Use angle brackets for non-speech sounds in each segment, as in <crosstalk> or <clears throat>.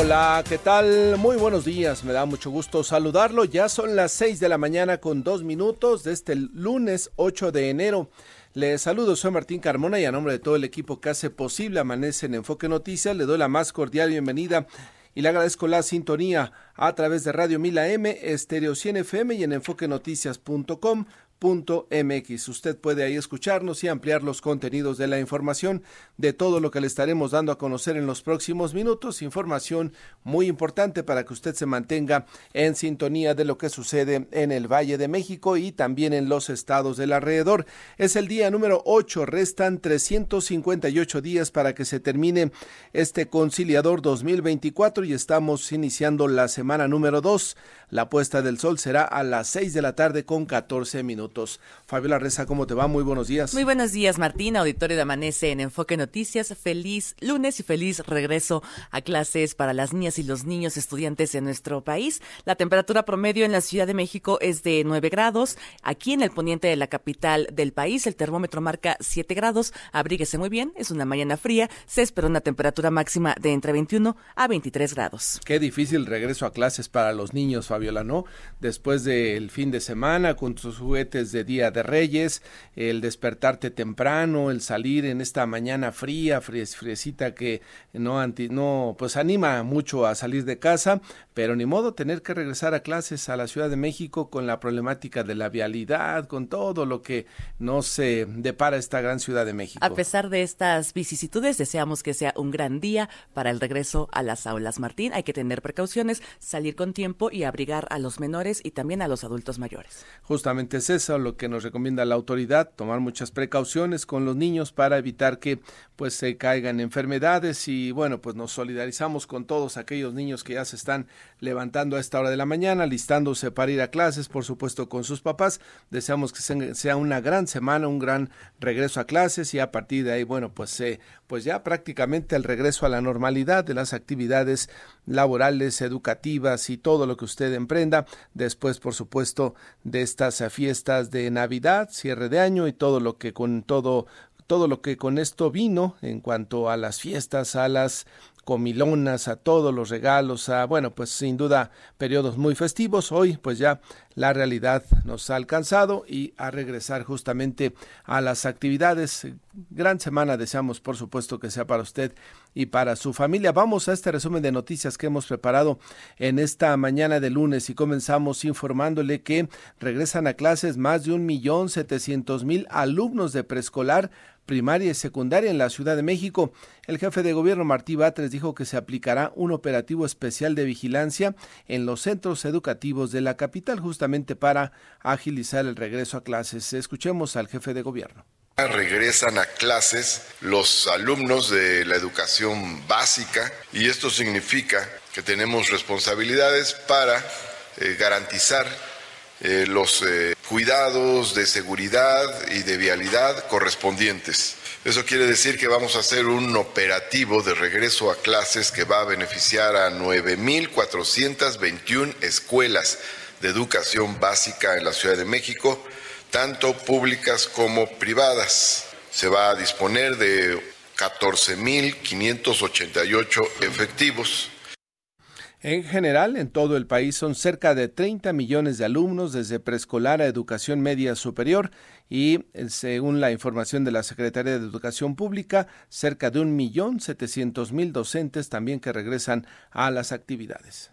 Hola, ¿qué tal? Muy buenos días, me da mucho gusto saludarlo. Ya son las 6 de la mañana con dos minutos de este lunes 8 de enero. Les saludo, soy Martín Carmona y a nombre de todo el equipo que hace posible Amanece en Enfoque Noticias, le doy la más cordial bienvenida y le agradezco la sintonía a través de Radio Mila M, Estéreo 100 FM y en enfoquenoticias.com mx Usted puede ahí escucharnos y ampliar los contenidos de la información de todo lo que le estaremos dando a conocer en los próximos minutos. Información muy importante para que usted se mantenga en sintonía de lo que sucede en el Valle de México y también en los estados del alrededor. Es el día número 8. Restan 358 días para que se termine este conciliador 2024 y estamos iniciando la semana número 2. La puesta del sol será a las 6 de la tarde con 14 minutos. Fabiola Reza, ¿cómo te va? Muy buenos días. Muy buenos días, Martín, auditorio de Amanece en Enfoque Noticias. Feliz lunes y feliz regreso a clases para las niñas y los niños estudiantes en nuestro país. La temperatura promedio en la Ciudad de México es de 9 grados. Aquí en el poniente de la capital del país, el termómetro marca 7 grados. Abríguese muy bien, es una mañana fría. Se espera una temperatura máxima de entre 21 a 23 grados. Qué difícil regreso a clases para los niños, Fabiola, ¿no? Después del fin de semana con sus juguetes de Día de Reyes, el despertarte temprano, el salir en esta mañana fría, friecita que no, anti, no, pues anima mucho a salir de casa, pero ni modo tener que regresar a clases a la Ciudad de México con la problemática de la vialidad, con todo lo que no se depara esta gran Ciudad de México. A pesar de estas vicisitudes, deseamos que sea un gran día para el regreso a las aulas. Martín, hay que tener precauciones, salir con tiempo y a los menores y también a los adultos mayores. Justamente es eso lo que nos recomienda la autoridad, tomar muchas precauciones con los niños para evitar que pues se caigan enfermedades y bueno, pues nos solidarizamos con todos aquellos niños que ya se están levantando a esta hora de la mañana, listándose para ir a clases, por supuesto con sus papás. Deseamos que sea una gran semana, un gran regreso a clases y a partir de ahí, bueno, pues pues ya prácticamente el regreso a la normalidad de las actividades laborales, educativas y todo lo que usted emprenda. Después, por supuesto, de estas fiestas de Navidad, cierre de año y todo lo que con todo todo lo que con esto vino en cuanto a las fiestas, a las comilonas, a todos los regalos, a, bueno, pues sin duda periodos muy festivos. Hoy pues ya la realidad nos ha alcanzado y a regresar justamente a las actividades. Gran semana deseamos por supuesto que sea para usted y para su familia. Vamos a este resumen de noticias que hemos preparado en esta mañana de lunes y comenzamos informándole que regresan a clases más de un millón setecientos mil alumnos de preescolar primaria y secundaria en la Ciudad de México. El jefe de gobierno Martí Batres dijo que se aplicará un operativo especial de vigilancia en los centros educativos de la capital justamente para agilizar el regreso a clases. Escuchemos al jefe de gobierno. Regresan a clases los alumnos de la educación básica y esto significa que tenemos responsabilidades para eh, garantizar eh, los eh, cuidados de seguridad y de vialidad correspondientes. Eso quiere decir que vamos a hacer un operativo de regreso a clases que va a beneficiar a 9.421 escuelas de educación básica en la Ciudad de México, tanto públicas como privadas. Se va a disponer de 14.588 efectivos en general, en todo el país son cerca de 30 millones de alumnos desde preescolar a educación media superior y, eh, según la información de la Secretaría de Educación Pública, cerca de un millón setecientos mil docentes también que regresan a las actividades.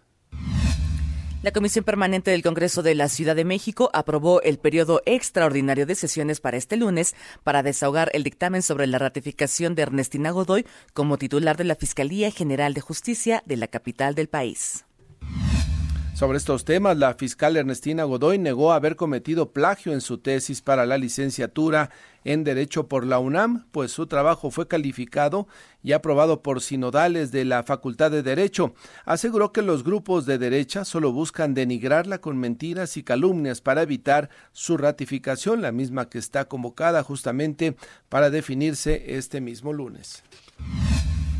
La Comisión Permanente del Congreso de la Ciudad de México aprobó el periodo extraordinario de sesiones para este lunes para desahogar el dictamen sobre la ratificación de Ernestina Godoy como titular de la Fiscalía General de Justicia de la capital del país. Sobre estos temas, la fiscal Ernestina Godoy negó haber cometido plagio en su tesis para la licenciatura en Derecho por la UNAM, pues su trabajo fue calificado y aprobado por sinodales de la Facultad de Derecho. Aseguró que los grupos de derecha solo buscan denigrarla con mentiras y calumnias para evitar su ratificación, la misma que está convocada justamente para definirse este mismo lunes.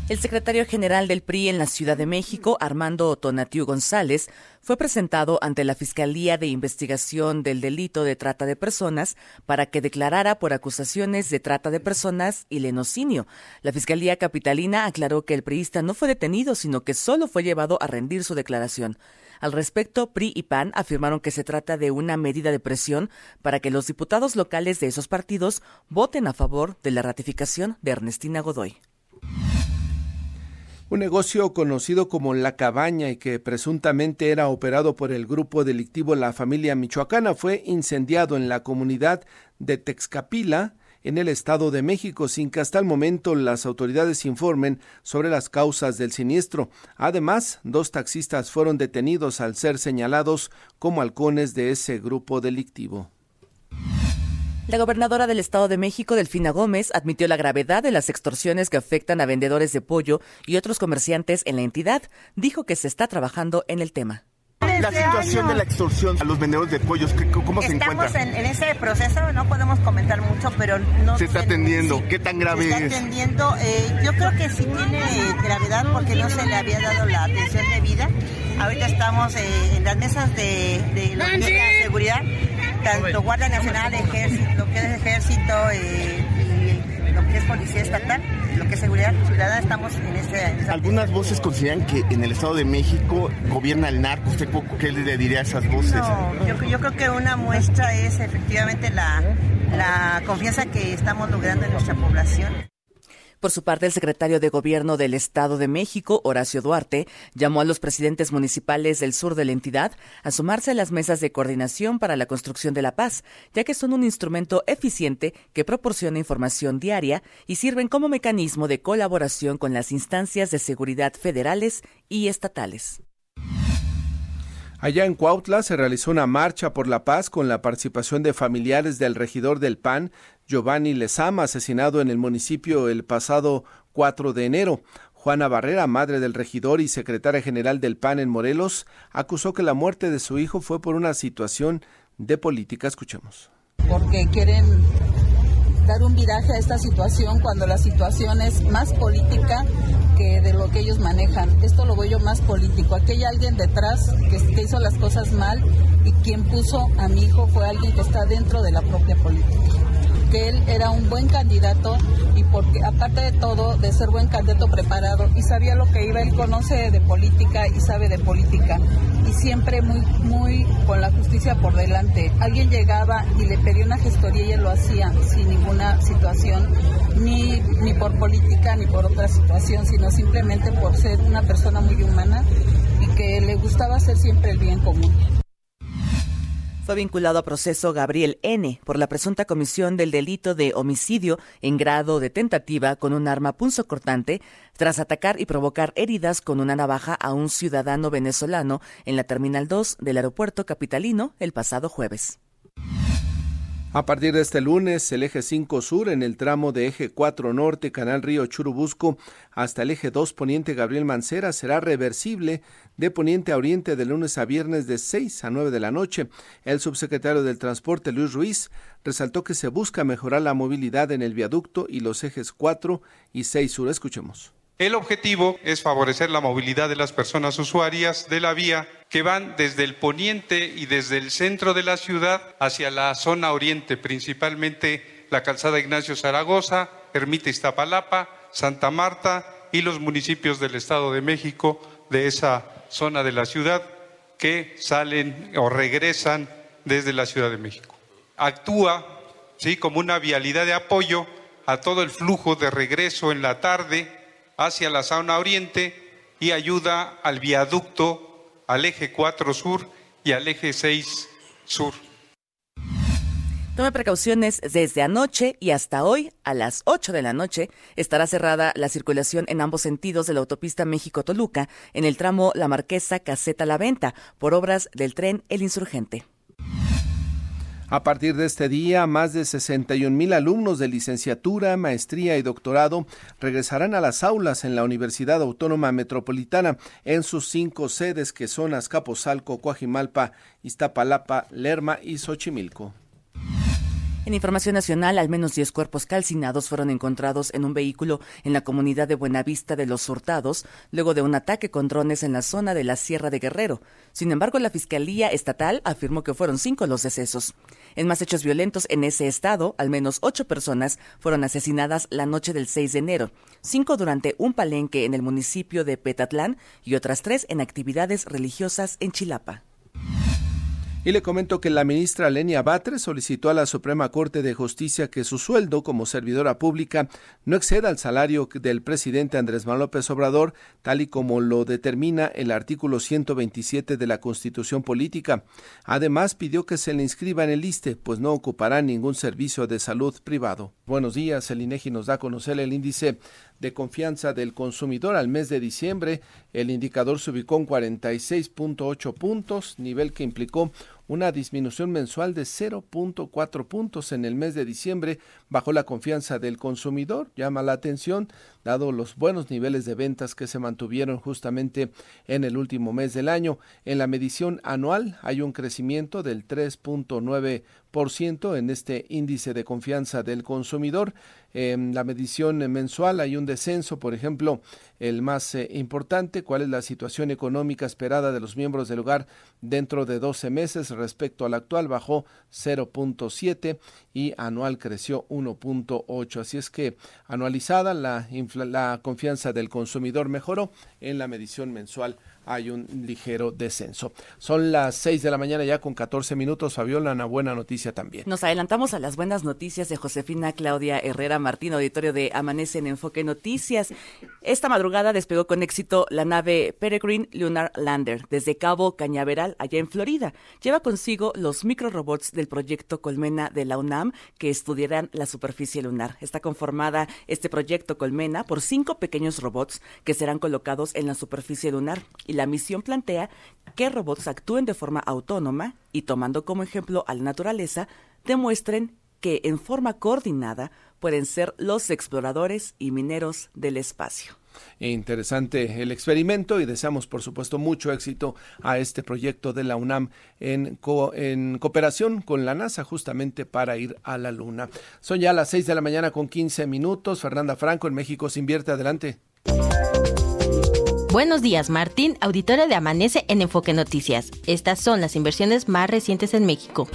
El secretario general del PRI en la Ciudad de México, Armando Tonatiu González, fue presentado ante la Fiscalía de Investigación del Delito de Trata de Personas para que declarara por acusaciones de trata de personas y lenocinio. La Fiscalía Capitalina aclaró que el priista no fue detenido, sino que solo fue llevado a rendir su declaración. Al respecto, PRI y PAN afirmaron que se trata de una medida de presión para que los diputados locales de esos partidos voten a favor de la ratificación de Ernestina Godoy. Un negocio conocido como La Cabaña y que presuntamente era operado por el grupo delictivo La Familia Michoacana fue incendiado en la comunidad de Texcapila, en el Estado de México, sin que hasta el momento las autoridades informen sobre las causas del siniestro. Además, dos taxistas fueron detenidos al ser señalados como halcones de ese grupo delictivo. La gobernadora del Estado de México, Delfina Gómez, admitió la gravedad de las extorsiones que afectan a vendedores de pollo y otros comerciantes en la entidad. Dijo que se está trabajando en el tema. La situación de la extorsión a los vendedores de pollos, ¿cómo se encuentra? Estamos en, ese proceso, no podemos comentar mucho, pero no... Se está atendiendo, ¿qué tan grave se está atendiendo, eh, yo creo que sí tiene gravedad porque no se le había dado la atención debida. Ahorita estamos eh, en las mesas de, de, es la seguridad tanto Guardia Nacional, Ejército, lo que es Ejército eh, y lo que es Policía Estatal, lo que es Seguridad Ciudadana, estamos en este... Algunas voces consideran que en el Estado de México gobierna el narco. ¿Usted qué le diría a esas voces? No, yo, yo creo que una muestra es efectivamente la, la confianza que estamos logrando en nuestra población. Por su parte, el secretario de Gobierno del Estado de México, Horacio Duarte, llamó a los presidentes municipales del sur de la entidad a sumarse a las mesas de coordinación para la construcción de la paz, ya que son un instrumento eficiente que proporciona información diaria y sirven como mecanismo de colaboración con las instancias de seguridad federales y estatales. Allá en Cuautla se realizó una marcha por la paz con la participación de familiares del regidor del PAN, Giovanni Lezama, asesinado en el municipio el pasado 4 de enero. Juana Barrera, madre del regidor y secretaria general del PAN en Morelos, acusó que la muerte de su hijo fue por una situación de política. Escuchemos. Porque quieren dar un viraje a esta situación cuando la situación es más política que de lo que ellos manejan. Esto lo veo yo más político. Aquí hay alguien detrás que, que hizo las cosas mal y quien puso a mi hijo fue alguien que está dentro de la propia política que él era un buen candidato y porque aparte de todo, de ser buen candidato preparado y sabía lo que iba, él conoce de política y sabe de política y siempre muy, muy con la justicia por delante. Alguien llegaba y le pedía una gestoría y él lo hacía sin ninguna situación, ni, ni por política ni por otra situación, sino simplemente por ser una persona muy humana y que le gustaba hacer siempre el bien común. Fue vinculado a proceso Gabriel N. por la presunta comisión del delito de homicidio en grado de tentativa con un arma punzocortante tras atacar y provocar heridas con una navaja a un ciudadano venezolano en la Terminal 2 del aeropuerto capitalino el pasado jueves. A partir de este lunes, el eje 5 sur en el tramo de eje 4 norte, Canal Río Churubusco, hasta el eje 2 poniente Gabriel Mancera será reversible de poniente a oriente de lunes a viernes de 6 a 9 de la noche. El subsecretario del Transporte, Luis Ruiz, resaltó que se busca mejorar la movilidad en el viaducto y los ejes 4 y 6 sur. Escuchemos. El objetivo es favorecer la movilidad de las personas usuarias de la vía que van desde el poniente y desde el centro de la ciudad hacia la zona oriente, principalmente la calzada Ignacio Zaragoza, Ermita Iztapalapa, Santa Marta y los municipios del Estado de México de esa zona de la ciudad que salen o regresan desde la Ciudad de México. Actúa ¿sí? como una vialidad de apoyo a todo el flujo de regreso en la tarde hacia la zona oriente y ayuda al viaducto, al eje 4 sur y al eje 6 sur. Tome precauciones desde anoche y hasta hoy a las 8 de la noche estará cerrada la circulación en ambos sentidos de la autopista México-Toluca en el tramo La Marquesa Caseta La Venta por obras del tren El Insurgente. A partir de este día, más de 61 mil alumnos de licenciatura, maestría y doctorado regresarán a las aulas en la Universidad Autónoma Metropolitana en sus cinco sedes que son Azcapotzalco, Coajimalpa, Iztapalapa, Lerma y Xochimilco. En información nacional, al menos 10 cuerpos calcinados fueron encontrados en un vehículo en la comunidad de Buenavista de los Hurtados, luego de un ataque con drones en la zona de la Sierra de Guerrero. Sin embargo, la Fiscalía Estatal afirmó que fueron cinco los decesos. En más hechos violentos en ese estado, al menos ocho personas fueron asesinadas la noche del 6 de enero, cinco durante un palenque en el municipio de Petatlán y otras tres en actividades religiosas en Chilapa. Y le comento que la ministra Lenia Batres solicitó a la Suprema Corte de Justicia que su sueldo como servidora pública no exceda el salario del presidente Andrés Manuel López Obrador, tal y como lo determina el artículo 127 de la Constitución Política. Además, pidió que se le inscriba en el ISTE, pues no ocupará ningún servicio de salud privado. Buenos días, el INEGI nos da a conocer el índice de confianza del consumidor al mes de diciembre. El indicador se ubicó en 46.8 puntos, nivel que implicó una disminución mensual de 0.4 puntos en el mes de diciembre bajo la confianza del consumidor. Llama la atención, dado los buenos niveles de ventas que se mantuvieron justamente en el último mes del año. En la medición anual hay un crecimiento del 3.9% en este índice de confianza del consumidor. En la medición mensual hay un descenso, por ejemplo, el más eh, importante, cuál es la situación económica esperada de los miembros del hogar dentro de 12 meses respecto al actual, bajó 0.7 y anual creció 1.8. Así es que anualizada la, la confianza del consumidor mejoró en la medición mensual hay un ligero descenso. Son las 6 de la mañana ya con 14 minutos. Fabiola, una buena noticia también. Nos adelantamos a las buenas noticias de Josefina Claudia Herrera Martín, auditorio de Amanece en Enfoque Noticias. Esta madrugada despegó con éxito la nave Peregrine Lunar Lander desde Cabo Cañaveral, allá en Florida. Lleva consigo los microrobots del proyecto Colmena de la UNAM que estudiarán la superficie lunar. Está conformada este proyecto Colmena por cinco pequeños robots que serán colocados en la superficie lunar la misión plantea que robots actúen de forma autónoma y tomando como ejemplo a la naturaleza, demuestren que en forma coordinada pueden ser los exploradores y mineros del espacio. Interesante el experimento y deseamos, por supuesto, mucho éxito a este proyecto de la UNAM en, cooperación con la NASA justamente para ir a la Luna. Son ya las 6 de la mañana con 15 minutos. Fernanda Franco en México se invierte. Adelante. Buenos días, Martín, auditorio de Amanece en Enfoque Noticias. Estas son las inversiones más recientes en México.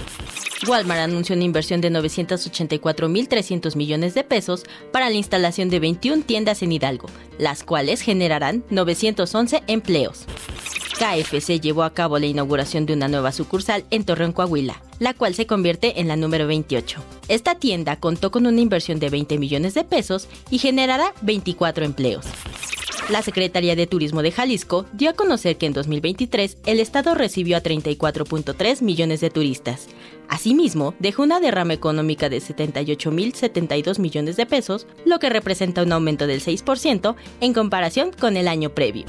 Walmart anunció una inversión de 984.300 millones de pesos para la instalación de 21 tiendas en Hidalgo, las cuales generarán 911 empleos. KFC llevó a cabo la inauguración de una nueva sucursal en Torreón, Coahuila, la cual se convierte en la número 28. Esta tienda contó con una inversión de 20 millones de pesos y generará 24 empleos. La Secretaría de Turismo de Jalisco dio a conocer que en 2023 el estado recibió a 34.3 millones de turistas. Asimismo, dejó una derrama económica de 78.072 millones de pesos, lo que representa un aumento del 6% en comparación con el año previo.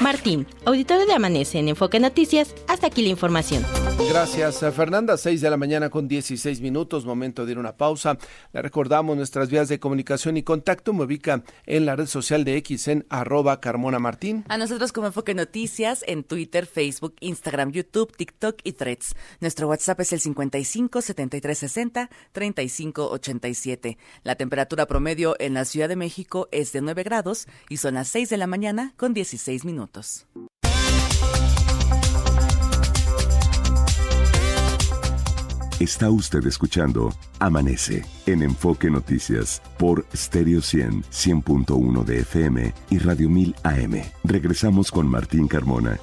Martín, auditorio de Amanece en Enfoque Noticias, hasta aquí la información. Gracias, eh, Fernanda. 6 de la mañana con 16 minutos, momento de ir a una pausa. Le recordamos nuestras vías de comunicación y contacto. Me ubica en la red social de X en arroba Carmona Martín. A nosotros como Enfoque Noticias en Twitter, Facebook, Instagram, YouTube, TikTok y Threads. Nuestro WhatsApp es el 55 73 60 35 87. La temperatura promedio en la Ciudad de México es de 9 grados y son las 6 de la mañana con 16 minutos. Está usted escuchando Amanece en Enfoque Noticias por Stereo 100, 100.1 de FM y Radio 1000 AM. Regresamos con Martín Carmona.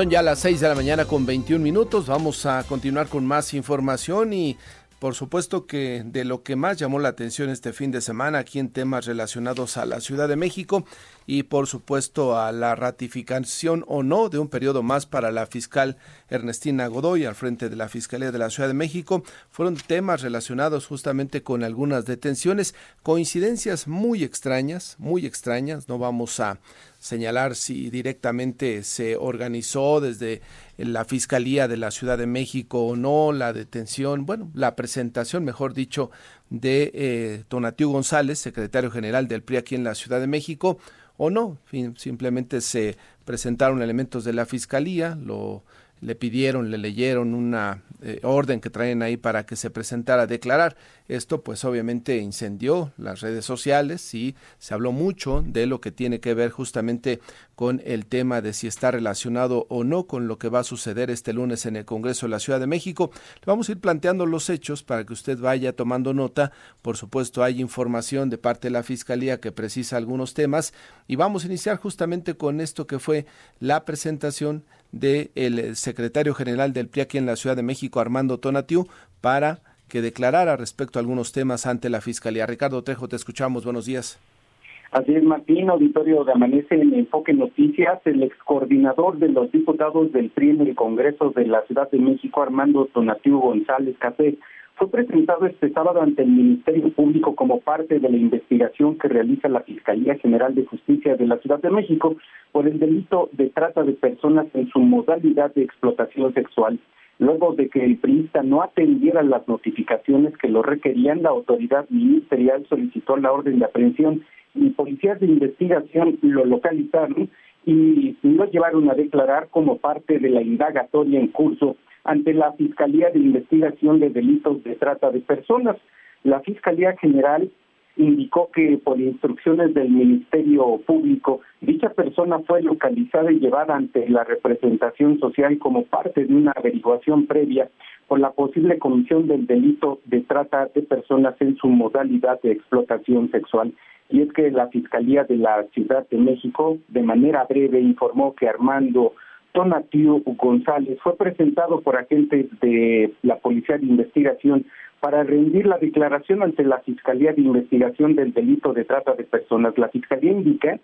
Son ya las 6 de la mañana con 21 minutos. Vamos a continuar con más información y por supuesto que de lo que más llamó la atención este fin de semana aquí en temas relacionados a la Ciudad de México y por supuesto a la ratificación o no de un periodo más para la fiscal Ernestina Godoy al frente de la Fiscalía de la Ciudad de México fueron temas relacionados justamente con algunas detenciones, coincidencias muy extrañas, muy extrañas, no vamos a señalar si directamente se organizó desde la Fiscalía de la Ciudad de México o no, la detención, bueno, la presentación, mejor dicho, de eh, Tonatiu González, secretario general del PRI aquí en la Ciudad de México, o no, simplemente se presentaron elementos de la Fiscalía, lo le pidieron, le leyeron una eh, orden que traen ahí para que se presentara a declarar. Esto pues obviamente incendió las redes sociales y se habló mucho de lo que tiene que ver justamente con el tema de si está relacionado o no con lo que va a suceder este lunes en el Congreso de la Ciudad de México. Le vamos a ir planteando los hechos para que usted vaya tomando nota. Por supuesto hay información de parte de la Fiscalía que precisa algunos temas y vamos a iniciar justamente con esto que fue la presentación del el secretario general del PRI aquí en la Ciudad de México, Armando Tonatiu, para que declarara respecto a algunos temas ante la Fiscalía. Ricardo Trejo, te escuchamos. Buenos días. Así es, Martín, auditorio de Amanece en Enfoque Noticias, el ex coordinador de los diputados del PRI en el Congreso de la Ciudad de México, Armando Tonatiu González Café, fue presentado este sábado ante el Ministerio Público como parte de la investigación que realiza la Fiscalía General de Justicia de la Ciudad de México por el delito de trata de personas en su modalidad de explotación sexual. Luego de que el priista no atendiera las notificaciones que lo requerían, la autoridad ministerial solicitó la orden de aprehensión y policías de investigación lo localizaron y lo llevaron a declarar como parte de la indagatoria en curso ante la Fiscalía de Investigación de Delitos de Trata de Personas. La Fiscalía General indicó que por instrucciones del Ministerio Público, dicha persona fue localizada y llevada ante la representación social como parte de una averiguación previa por la posible comisión del delito de trata de personas en su modalidad de explotación sexual. Y es que la Fiscalía de la Ciudad de México, de manera breve, informó que Armando Tonatiu González fue presentado por agentes de la Policía de Investigación para rendir la declaración ante la Fiscalía de Investigación del Delito de Trata de Personas. La Fiscalía indica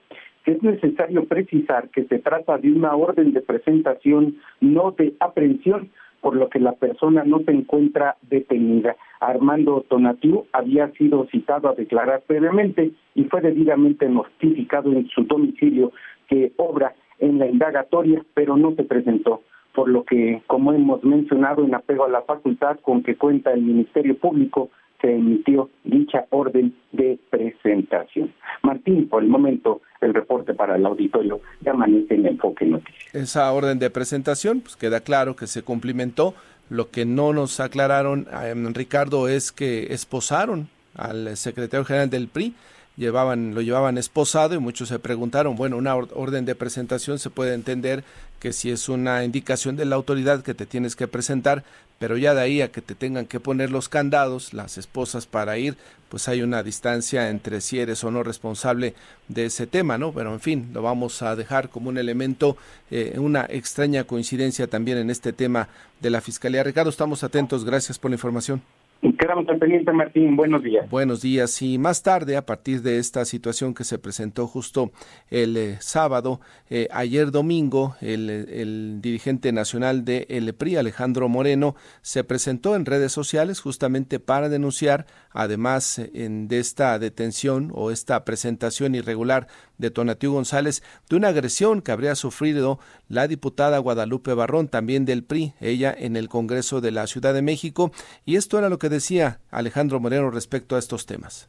que es necesario precisar que se trata de una orden de presentación, no de aprehensión, por lo que la persona no se encuentra detenida. Armando Tonatiu había sido citado a declarar previamente y fue debidamente notificado en su domicilio que obra en la indagatoria, pero no se presentó, por lo que, como hemos mencionado, en apego a la facultad con que cuenta el Ministerio Público, se emitió dicha orden de presentación. Martín, por el momento, el reporte para el auditorio de Amanece en Enfoque Noticias. Esa orden de presentación, pues queda claro que se cumplimentó. Lo que no nos aclararon, eh, Ricardo, es que esposaron al secretario general del PRI llevaban, lo llevaban esposado y muchos se preguntaron, bueno, una orden de presentación se puede entender que si es una indicación de la autoridad que te tienes que presentar, pero ya de ahí a que te tengan que poner los candados, las esposas para ir, pues hay una distancia entre si eres o no responsable de ese tema, ¿no? Pero en fin, lo vamos a dejar como un elemento, eh, una extraña coincidencia también en este tema de la Fiscalía. Ricardo, estamos atentos, gracias por la información. Quedamos al pendiente, Martín. Buenos días. Buenos días. Y más tarde, a partir de esta situación que se presentó justo el eh, sábado, eh, ayer domingo, el, el, dirigente nacional de el PRI, Alejandro Moreno, se presentó en redes sociales justamente para denunciar, además en, de esta detención o esta presentación irregular de Tonatiu González, de una agresión que habría sufrido la diputada Guadalupe Barrón, también del PRI, ella en el Congreso de la Ciudad de México. Y esto era lo que decía Alejandro Moreno respecto a estos temas.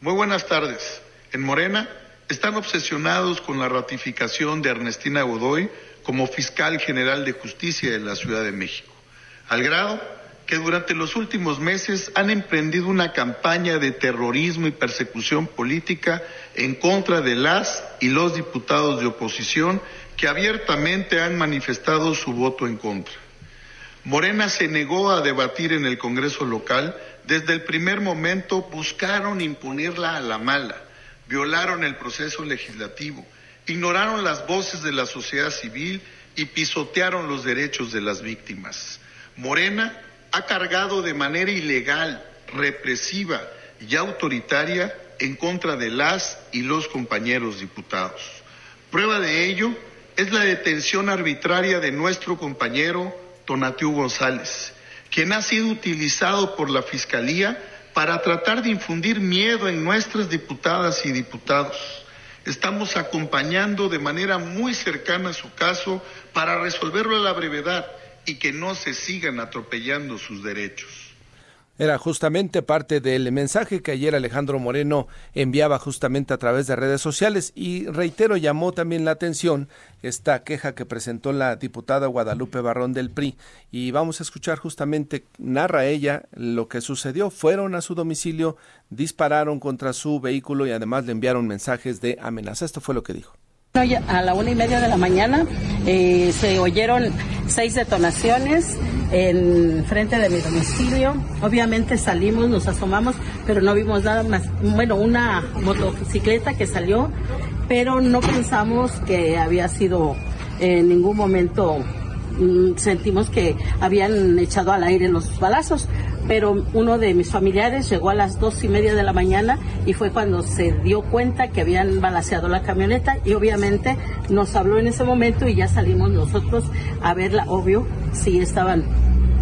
Muy buenas tardes. En Morena están obsesionados con la ratificación de Ernestina Godoy como fiscal general de justicia de la Ciudad de México, al grado que durante los últimos meses han emprendido una campaña de terrorismo y persecución política en contra de las y los diputados de oposición que abiertamente han manifestado su voto en contra. Morena se negó a debatir en el Congreso local. Desde el primer momento buscaron imponerla a la mala, violaron el proceso legislativo, ignoraron las voces de la sociedad civil y pisotearon los derechos de las víctimas. Morena ha cargado de manera ilegal, represiva y autoritaria en contra de las y los compañeros diputados. Prueba de ello es la detención arbitraria de nuestro compañero Tonatiu González, quien ha sido utilizado por la Fiscalía para tratar de infundir miedo en nuestras diputadas y diputados. Estamos acompañando de manera muy cercana su caso para resolverlo a la brevedad y que no se sigan atropellando sus derechos. Era justamente parte del mensaje que ayer Alejandro Moreno enviaba justamente a través de redes sociales y reitero, llamó también la atención esta queja que presentó la diputada Guadalupe Barrón del PRI y vamos a escuchar justamente, narra ella lo que sucedió, fueron a su domicilio, dispararon contra su vehículo y además le enviaron mensajes de amenaza. Esto fue lo que dijo. A la una y media de la mañana eh, se oyeron seis detonaciones en frente de mi domicilio. Obviamente salimos, nos asomamos, pero no vimos nada más. Bueno, una motocicleta que salió, pero no pensamos que había sido en ningún momento mm, sentimos que habían echado al aire los balazos pero uno de mis familiares llegó a las dos y media de la mañana y fue cuando se dio cuenta que habían balaseado la camioneta y obviamente nos habló en ese momento y ya salimos nosotros a verla, obvio, si estaban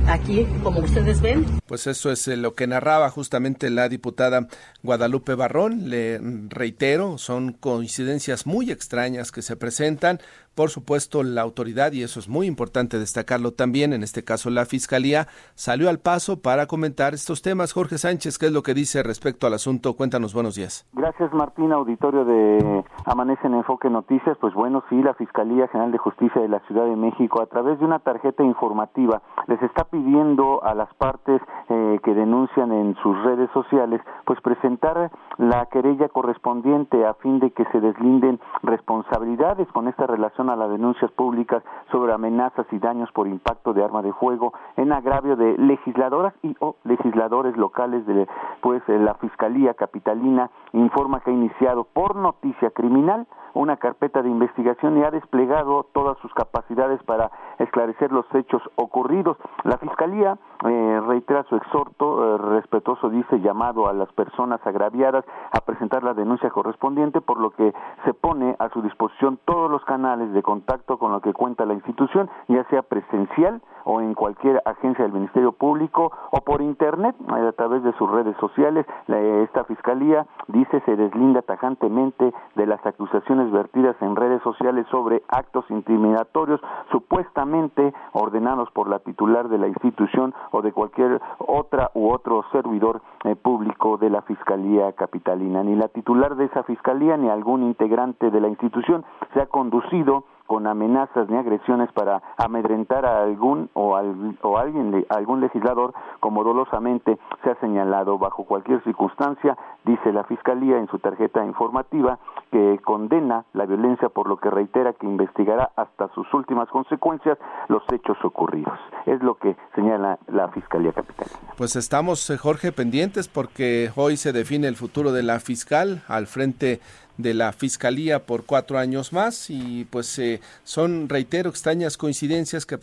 aquí, como ustedes ven. Pues eso es eh, lo que narraba justamente la diputada Guadalupe Barrón. Le reitero, son coincidencias muy extrañas que se presentan. Por supuesto, la autoridad, y eso es muy importante destacarlo también, en este caso la Fiscalía, salió al paso para comentar estos temas. Jorge Sánchez, ¿qué es lo que dice respecto al asunto? Cuéntanos, buenos días. Gracias, Martín, auditorio de Amanece en Enfoque Noticias. Pues bueno, sí, la Fiscalía General de Justicia de la Ciudad de México, a través de una tarjeta informativa, les está pidiendo a las partes eh, que denuncian en sus redes sociales, pues presentar la querella correspondiente a fin de que se deslinden responsabilidades con esta relación a las denuncias públicas sobre amenazas y daños por impacto de arma de fuego en agravio de legisladoras y o legisladores locales de pues la Fiscalía Capitalina informa que ha iniciado por noticia criminal una carpeta de investigación y ha desplegado todas sus capacidades para esclarecer los hechos ocurridos. La Fiscalía eh, reitera su exhorto eh, respetuoso, dice, llamado a las personas agraviadas a presentar la denuncia correspondiente, por lo que se pone a su disposición todos los canales de contacto con lo que cuenta la institución, ya sea presencial o en cualquier agencia del Ministerio Público o por Internet, a través de sus redes sociales. esta Fiscalía dice se deslinda tajantemente de las acusaciones vertidas en redes sociales sobre actos intimidatorios supuestamente ordenados por la titular de la institución o de cualquier otra u otro servidor eh, público de la Fiscalía Capitalina. Ni la titular de esa Fiscalía ni algún integrante de la institución se ha conducido con amenazas ni agresiones para amedrentar a algún o, al, o alguien, algún legislador, como dolosamente se ha señalado bajo cualquier circunstancia, dice la Fiscalía en su tarjeta informativa, que condena la violencia por lo que reitera que investigará hasta sus últimas consecuencias los hechos ocurridos. Es lo que señala la Fiscalía Capitalina. Pues estamos, eh, Jorge, pendientes porque hoy se define el futuro de la fiscal al frente de la Fiscalía por cuatro años más y pues eh, son, reitero, extrañas coincidencias que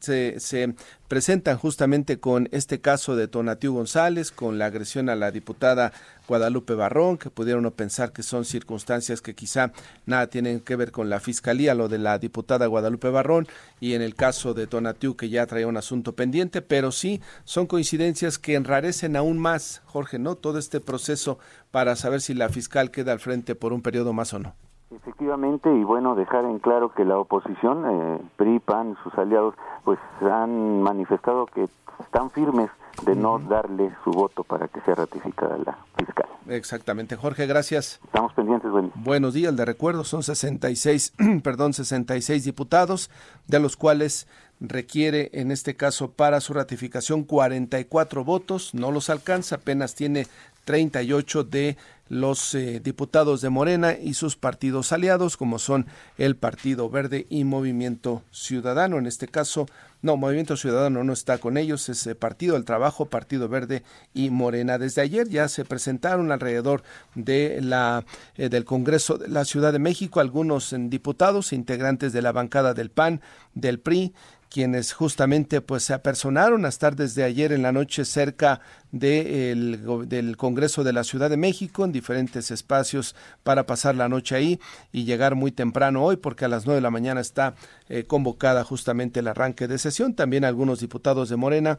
se, se, presentan justamente con este caso de Tonatiu González, con la agresión a la diputada Guadalupe Barrón, que pudieron pensar que son circunstancias que quizá nada tienen que ver con la Fiscalía, lo de la diputada Guadalupe Barrón, y en el caso de Tonatiu, que ya traía un asunto pendiente, pero sí son coincidencias que enrarecen aún más, Jorge, ¿no? Todo este proceso para saber si la fiscal queda al frente por un periodo más o no. Efectivamente, y bueno, dejar en claro que la oposición, eh, PRI, PAN, sus aliados, pues han manifestado que están firmes de no darle su voto para que sea ratificada la fiscal. Exactamente, Jorge, gracias. Estamos pendientes, bueno. Buenos días, de recuerdo, son 66, <clears throat> perdón, 66 diputados, de los cuales requiere en este caso para su ratificación 44 votos, no los alcanza, apenas tiene 38 de los eh, diputados de Morena y sus partidos aliados, como son el Partido Verde y Movimiento Ciudadano. En este caso, no, Movimiento Ciudadano no está con ellos, es eh, Partido del Trabajo, Partido Verde y Morena. Desde ayer ya se presentaron alrededor de la, eh, del Congreso de la Ciudad de México algunos diputados, integrantes de la bancada del PAN, del PRI, quienes justamente pues se apersonaron a estar desde ayer en la noche cerca del Congreso de la Ciudad de México en diferentes espacios para pasar la noche ahí y llegar muy temprano hoy porque a las nueve de la mañana está eh, convocada justamente el arranque de sesión. También algunos diputados de Morena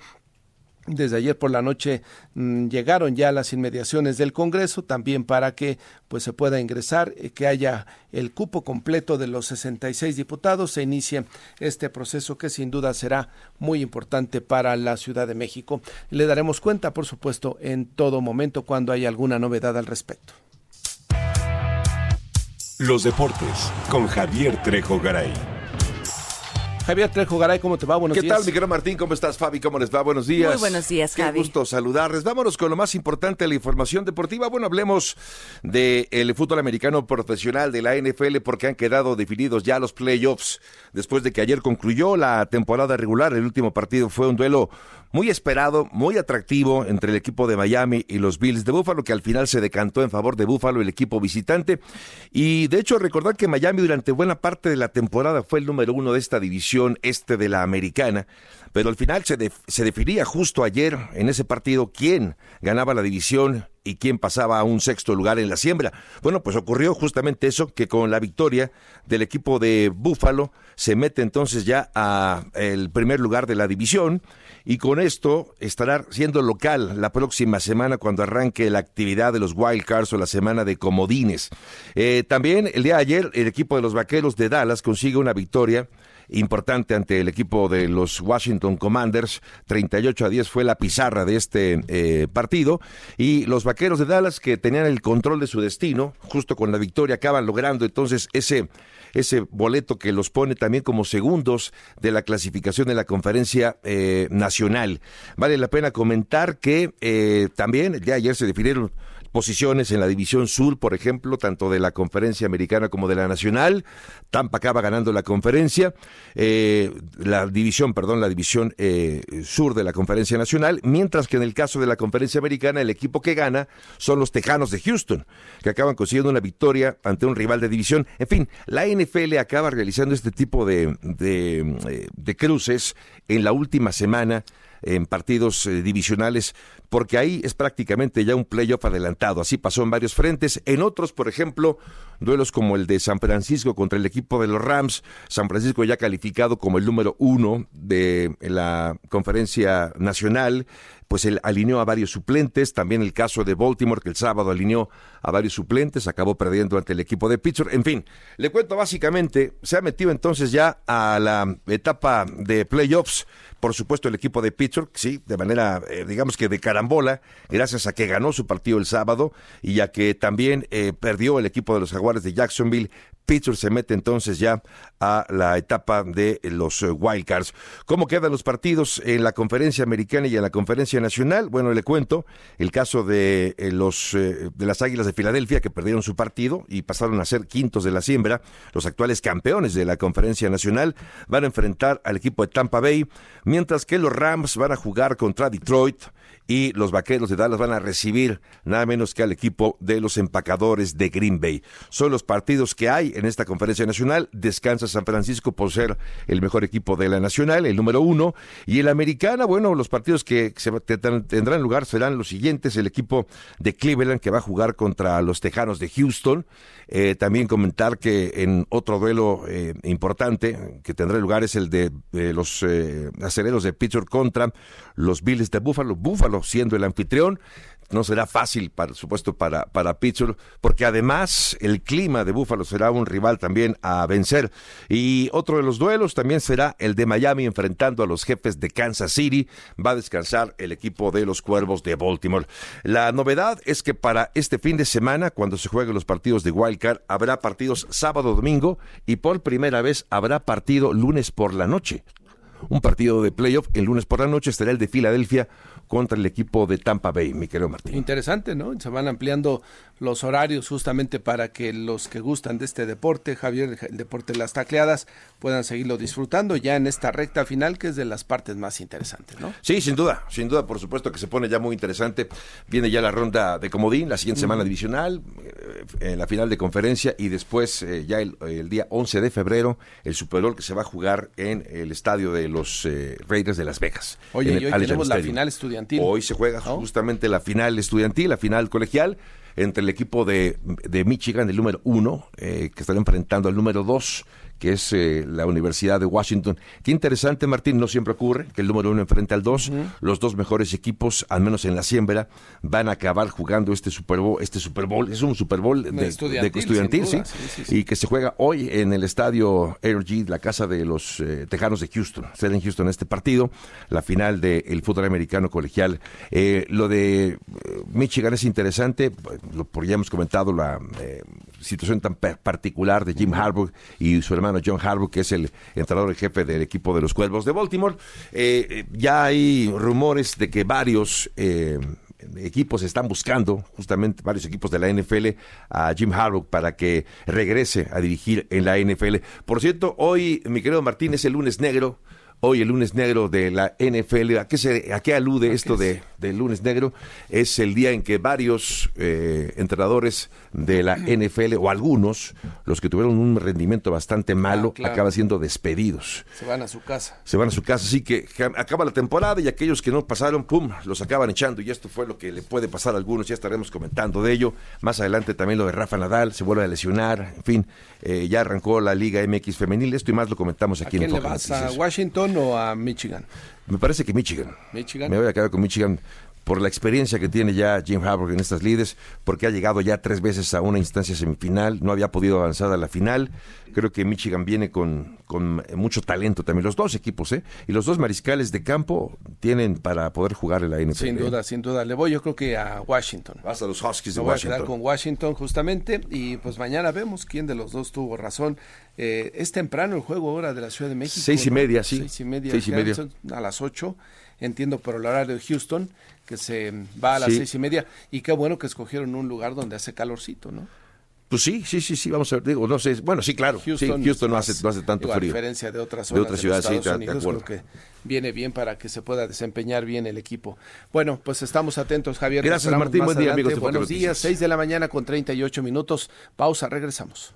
desde ayer por la noche mm, llegaron ya las inmediaciones del Congreso también para que pues se pueda ingresar y que haya el cupo completo de los 66 diputados se inicie este proceso que sin duda será muy importante para la Ciudad de México. Le daremos cuenta, por supuesto, en todo momento cuando haya alguna novedad al respecto. Los deportes con Javier Trejo Garay. Javier Trejo Garay, ¿cómo te va? Buenos días. ¿Qué tal, Miguel Martín? ¿Cómo estás, Fabi? ¿Cómo les va? Buenos días. Muy buenos días, Qué gusto saludarles. Vámonos con lo más importante de la información deportiva. Bueno, hablemos del fútbol americano profesional de la NFL porque han quedado definidos ya los playoffs. Después de que ayer concluyó la temporada regular, el último partido fue un duelo muy esperado, muy atractivo entre el equipo de Miami y los Bills de Buffalo, que al final se decantó en favor de Buffalo, el equipo visitante. Y de hecho, recordar que Miami durante buena parte de la temporada fue el número uno de esta división este de la americana, pero al final se, se definía justo ayer en ese partido quién ganaba la división y quién pasaba a un sexto lugar en la siembra. Bueno, pues ocurrió justamente eso, que con la victoria del equipo de Buffalo se mete entonces ya a el primer lugar de la división y con esto estará siendo local la próxima semana cuando arranque la actividad de los Wild Cards o la semana de comodines. Eh, también el día de ayer el equipo de los Vaqueros de Dallas consigue una victoria importante ante el equipo de los Washington Commanders. 38 a 10 fue la pizarra de este eh, partido. Y los vaqueros de Dallas, que tenían el control de su destino, justo con la victoria, acaban logrando entonces ese ese boleto que los pone también como segundos de la clasificación de la conferencia eh, nacional. Vale la pena comentar que eh, también ya ayer se definieron posiciones en la división sur, por ejemplo, tanto de la conferencia americana como de la nacional. Tampa acaba ganando la conferencia, eh, la división, perdón, la división eh, sur de la conferencia nacional, mientras que en el caso de la conferencia americana, el equipo que gana son los Tejanos de Houston, que acaban consiguiendo una victoria ante un rival de división. En fin, la NFL acaba realizando este tipo de, de, eh, de cruces en la última semana en partidos eh, divisionales, porque ahí es prácticamente ya un playoff adelantado. Así pasó en varios frentes. En otros, por ejemplo, duelos como el de San Francisco contra el equipo de los Rams. San Francisco ya calificado como el número uno de la conferencia nacional pues él alineó a varios suplentes, también el caso de Baltimore, que el sábado alineó a varios suplentes, acabó perdiendo ante el equipo de Pittsburgh, en fin, le cuento básicamente, se ha metido entonces ya a la etapa de playoffs, por supuesto el equipo de Pittsburgh, sí, de manera, eh, digamos que de carambola, gracias a que ganó su partido el sábado y a que también eh, perdió el equipo de los Jaguares de Jacksonville, Pittsburgh se mete entonces ya a la etapa de los eh, Wildcards. ¿Cómo quedan los partidos en la conferencia americana y en la conferencia nacional? Bueno, le cuento el caso de eh, los eh, de las Águilas de Filadelfia que perdieron su partido y pasaron a ser quintos de la siembra. Los actuales campeones de la conferencia nacional van a enfrentar al equipo de Tampa Bay, mientras que los Rams van a jugar contra Detroit y los Vaqueros de Dallas van a recibir nada menos que al equipo de los empacadores de Green Bay. Son los partidos que hay en esta conferencia nacional. Descansa San Francisco por ser el mejor equipo de la nacional, el número uno. Y el americana, bueno, los partidos que se tendrán lugar serán los siguientes. El equipo de Cleveland que va a jugar contra los Tejanos de Houston. Eh, también comentar que en otro duelo eh, importante que tendrá lugar es el de los eh, aceleros de Pittsburgh contra los Bills de Buffalo. Buffalo siendo el anfitrión no será fácil, por supuesto, para, para Pittsburgh, porque además el clima de Búfalo será un rival también a vencer. Y otro de los duelos también será el de Miami enfrentando a los jefes de Kansas City. Va a descansar el equipo de los Cuervos de Baltimore. La novedad es que para este fin de semana, cuando se jueguen los partidos de Wildcard, habrá partidos sábado, domingo y por primera vez habrá partido lunes por la noche un partido de playoff. El lunes por la noche estará el de Filadelfia contra el equipo de Tampa Bay, mi querido Martín. Interesante, ¿no? Se van ampliando los horarios justamente para que los que gustan de este deporte, Javier, el deporte de las tacleadas, puedan seguirlo disfrutando ya en esta recta final que es de las partes más interesantes, ¿no? Sí, sin duda, sin duda, por supuesto que se pone ya muy interesante. Viene ya la ronda de comodín, la siguiente semana divisional, eh, en la final de conferencia y después eh, ya el, día 11 de febrero el Super Bowl que se va a jugar en el estadio de los eh, Raiders de Las Vegas. Oye, y hoy tenemos la final estudiantil. Hoy se juega justamente la final estudiantil, la final colegial entre el equipo de, de Michigan, el número uno, que estará enfrentando al número dos, que es eh, la Universidad de Washington. Qué interesante, Martín, no siempre ocurre que el número uno enfrente al dos. Los dos mejores equipos, al menos en la siembra, van a acabar jugando este Super Bowl. Este Super Bowl es un Super Bowl de, estudiantil, ¿sí? Y que se juega hoy en el estadio AirG, la casa de los eh, Tejanos de Houston. Sede en Houston este partido, la final del fútbol americano colegial. Eh, lo de Michigan es interesante, lo, por ya hemos comentado la situación tan particular de Jim Harbaugh y su hermano John Harbaugh, que es el entrenador y jefe del equipo de los Cuervos de Baltimore. Eh, eh, ya hay rumores de que varios eh, equipos están buscando, justamente varios equipos de la NFL, a Jim Harbaugh para que regrese a dirigir en la NFL. Por cierto, hoy, mi querido Martín, es el lunes negro hoy el lunes negro de la NFL. ¿A qué, se, a qué alude esto de, del lunes negro? Es el día en que varios eh, entrenadores de la NFL, o algunos, los que tuvieron un rendimiento bastante malo, ah, acaban siendo despedidos. Se van a su casa. Se van a su casa, así que acaba la temporada y aquellos que no pasaron, ¡pum!, los acaban echando. Y esto fue lo que le puede pasar a algunos, ya estaremos comentando de ello. Más adelante también lo de Rafa Nadal, se vuelve a lesionar, en fin, eh, ya arrancó la Liga MX femenil, esto y más lo comentamos aquí ¿A quién en le vas, a Washington o a Michigan? Me parece que Michigan. Michigan. Me voy a quedar con Michigan por la experiencia que tiene ya Jim Harbaugh en estas lides, porque ha llegado ya tres veces a una instancia semifinal, no había podido avanzar a la final. Creo que Michigan viene con, con mucho talento también, los dos equipos, ¿eh? Y los dos mariscales de campo tienen para poder jugar en la NFL. Sin duda, sin duda. Le voy yo creo que a Washington. Hasta los Huskies de voy Washington. a quedar con Washington justamente y pues mañana vemos quién de los dos tuvo razón. Eh, es temprano el juego ahora de la Ciudad de México. Seis y media, sí. Seis y media. Seis y media. A las ocho, entiendo por el horario de Houston que se va a las seis y media. Y qué bueno que escogieron un lugar donde hace calorcito, ¿no? Pues sí, sí, sí, sí, vamos a ver, digo, no sé, bueno, sí, claro, Houston, Houston no, hace, no hace tanto frío. A diferencia de otras zonas de, otras ciudades, Estados Unidos, creo que viene bien para que se pueda desempeñar bien el equipo. Bueno, pues estamos atentos, Javier. Gracias, Martín, buen día, amigos. Buenos días, seis de la mañana con 38 minutos, pausa, regresamos.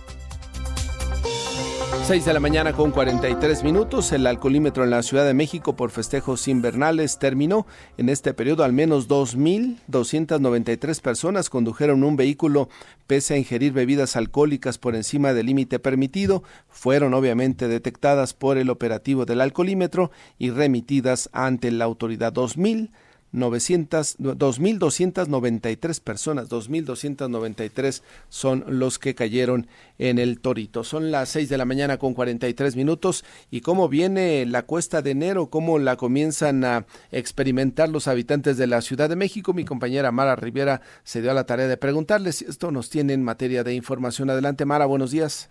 6 de la mañana con 43 minutos. El alcoholímetro en la Ciudad de México por festejos invernales terminó. En este periodo, al menos 2.293 personas condujeron un vehículo pese a ingerir bebidas alcohólicas por encima del límite permitido. Fueron obviamente detectadas por el operativo del alcoholímetro y remitidas ante la autoridad 2000. 900, 2.293 personas, 2.293 son los que cayeron en el Torito. Son las 6 de la mañana con 43 minutos y cómo viene la cuesta de enero, cómo la comienzan a experimentar los habitantes de la Ciudad de México. Mi compañera Mara Rivera se dio a la tarea de preguntarles si esto nos tiene en materia de información. Adelante Mara, buenos días.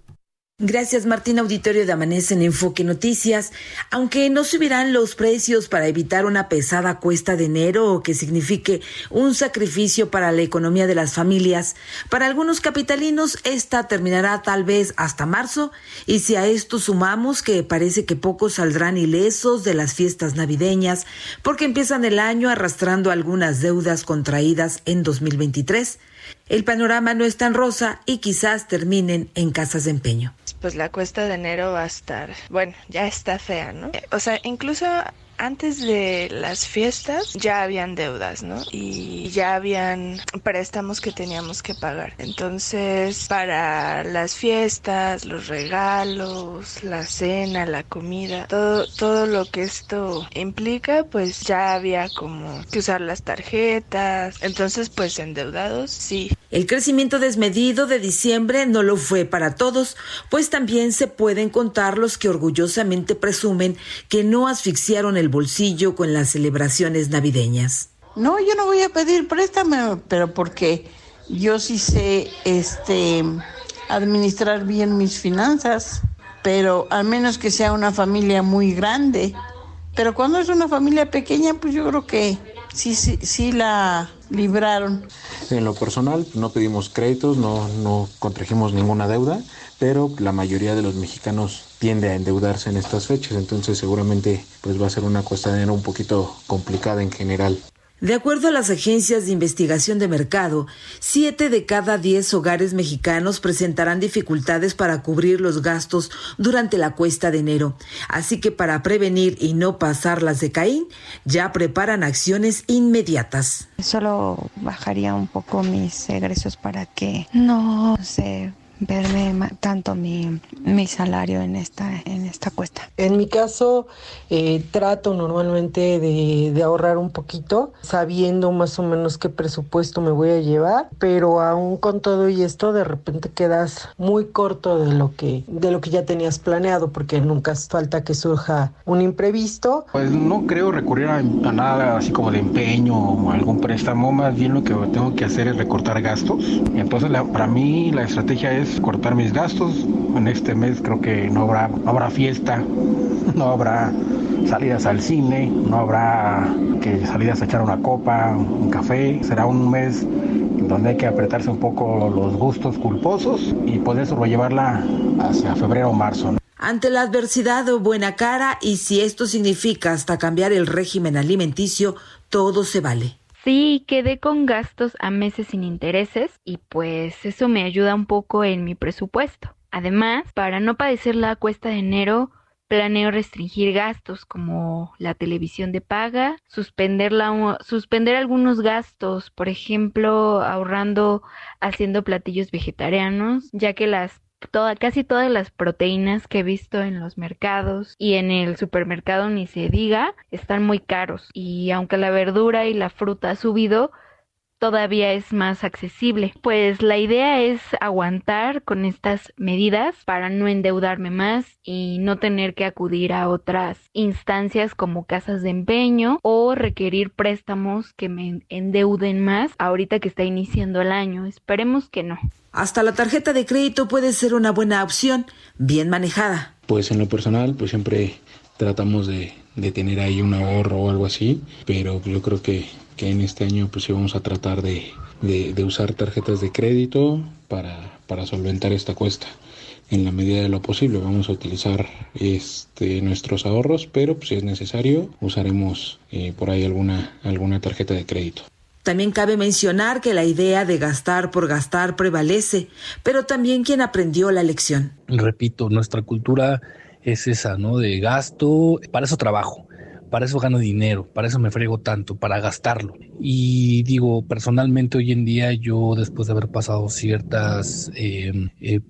Gracias, Martín Auditorio de Amanece en Enfoque Noticias. Aunque no subirán los precios para evitar una pesada cuesta de enero o que signifique un sacrificio para la economía de las familias, para algunos capitalinos esta terminará tal vez hasta marzo. Y si a esto sumamos que parece que pocos saldrán ilesos de las fiestas navideñas porque empiezan el año arrastrando algunas deudas contraídas en 2023, el panorama no es tan rosa y quizás terminen en casas de empeño pues la cuesta de enero va a estar, bueno, ya está fea, ¿no? O sea, incluso antes de las fiestas ya habían deudas, ¿no? Y ya habían préstamos que teníamos que pagar. Entonces, para las fiestas, los regalos, la cena, la comida, todo, todo lo que esto implica, pues ya había como que usar las tarjetas. Entonces, pues endeudados, sí. El crecimiento desmedido de diciembre no lo fue para todos, pues también se pueden contar los que orgullosamente presumen que no asfixiaron el bolsillo con las celebraciones navideñas. No, yo no voy a pedir préstamo, pero porque yo sí sé este administrar bien mis finanzas, pero al menos que sea una familia muy grande. Pero cuando es una familia pequeña, pues yo creo que sí, sí, sí la libraron. En lo personal, no pedimos créditos, no, no contrajimos ninguna deuda, pero la mayoría de los mexicanos tiende a endeudarse en estas fechas, entonces seguramente pues va a ser una cuesta de dinero un poquito complicada en general. De acuerdo a las agencias de investigación de mercado, siete de cada diez hogares mexicanos presentarán dificultades para cubrir los gastos durante la cuesta de enero. Así que para prevenir y no pasar las de Caín, ya preparan acciones inmediatas. Solo bajaría un poco mis egresos para que no se verme tanto mi, mi salario en esta, en esta cuesta. En mi caso, eh, trato normalmente de, de, ahorrar un poquito, sabiendo más o menos qué presupuesto me voy a llevar, pero aún con todo y esto, de repente quedas muy corto de lo que, de lo que ya tenías planeado, porque nunca falta que surja un imprevisto. Pues no creo recurrir a, a nada así como de empeño o algún préstamo, más bien lo que tengo que hacer es recortar gastos. Entonces, la, para mí la estrategia es cortar mis gastos. En este mes creo que no habrá, habrá fiesta, <laughs> no habrá salidas al cine, no habrá que salidas a echar una copa, un café. Será un mes donde hay que apretarse un poco los gustos culposos y poder sobrellevarla hacia febrero o marzo. Ante la adversidad, buena cara y si esto significa hasta cambiar el régimen alimenticio, todo se vale. Sí, quedé con gastos a meses sin intereses y pues eso me ayuda un poco en mi presupuesto. Además, para no padecer la cuesta de enero, planeo restringir gastos como la televisión de paga, suspender, la, suspender algunos gastos, por ejemplo, ahorrando haciendo platillos vegetarianos, ya que las toda, casi todas las proteínas que he visto en los mercados y en el supermercado ni se diga, están muy caros. Y aunque la verdura y la fruta ha subido, todavía es más accesible. Pues la idea es aguantar con estas medidas para no endeudarme más y no tener que acudir a otras instancias como casas de empeño o requerir préstamos que me endeuden más ahorita que está iniciando el año. Esperemos que no. Hasta la tarjeta de crédito puede ser una buena opción, bien manejada. Pues en lo personal, pues siempre tratamos de, de tener ahí un ahorro o algo así, pero yo creo que, que en este año pues sí vamos a tratar de, de, de usar tarjetas de crédito para, para solventar esta cuesta en la medida de lo posible. Vamos a utilizar este, nuestros ahorros, pero pues, si es necesario usaremos eh, por ahí alguna, alguna tarjeta de crédito. También cabe mencionar que la idea de gastar por gastar prevalece, pero también quien aprendió la lección. Repito, nuestra cultura es esa, ¿no? De gasto, para eso trabajo, para eso gano dinero, para eso me frego tanto, para gastarlo. Y digo, personalmente hoy en día yo, después de haber pasado ciertas eh, eh,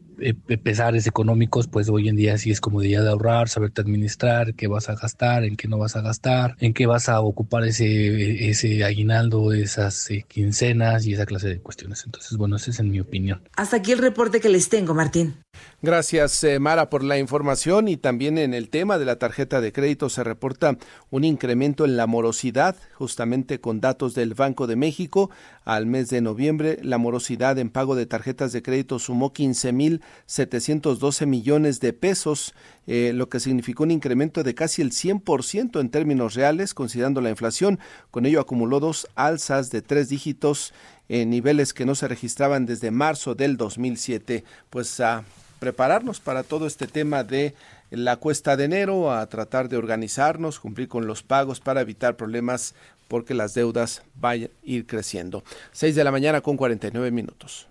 pesares económicos, pues hoy en día sí es como de ya de ahorrar, saberte administrar, qué vas a gastar, en qué no vas a gastar, en qué vas a ocupar ese, ese aguinaldo, esas eh, quincenas y esa clase de cuestiones. Entonces, bueno, esa es en mi opinión. Hasta aquí el reporte que les tengo, Martín. Gracias, eh, Mara, por la información y también en el tema de la tarjeta de crédito se reporta un incremento en la morosidad, justamente con datos del Banco de México. Al mes de noviembre, la morosidad en pago de tarjetas de crédito sumó 15.712 millones de pesos, eh, lo que significó un incremento de casi el 100% en términos reales, considerando la inflación. Con ello acumuló dos alzas de tres dígitos en niveles que no se registraban desde marzo del 2007. Pues a prepararnos para todo este tema de la cuesta de enero, a tratar de organizarnos, cumplir con los pagos para evitar problemas porque las deudas vayan a ir creciendo. 6 de la mañana con 49 minutos.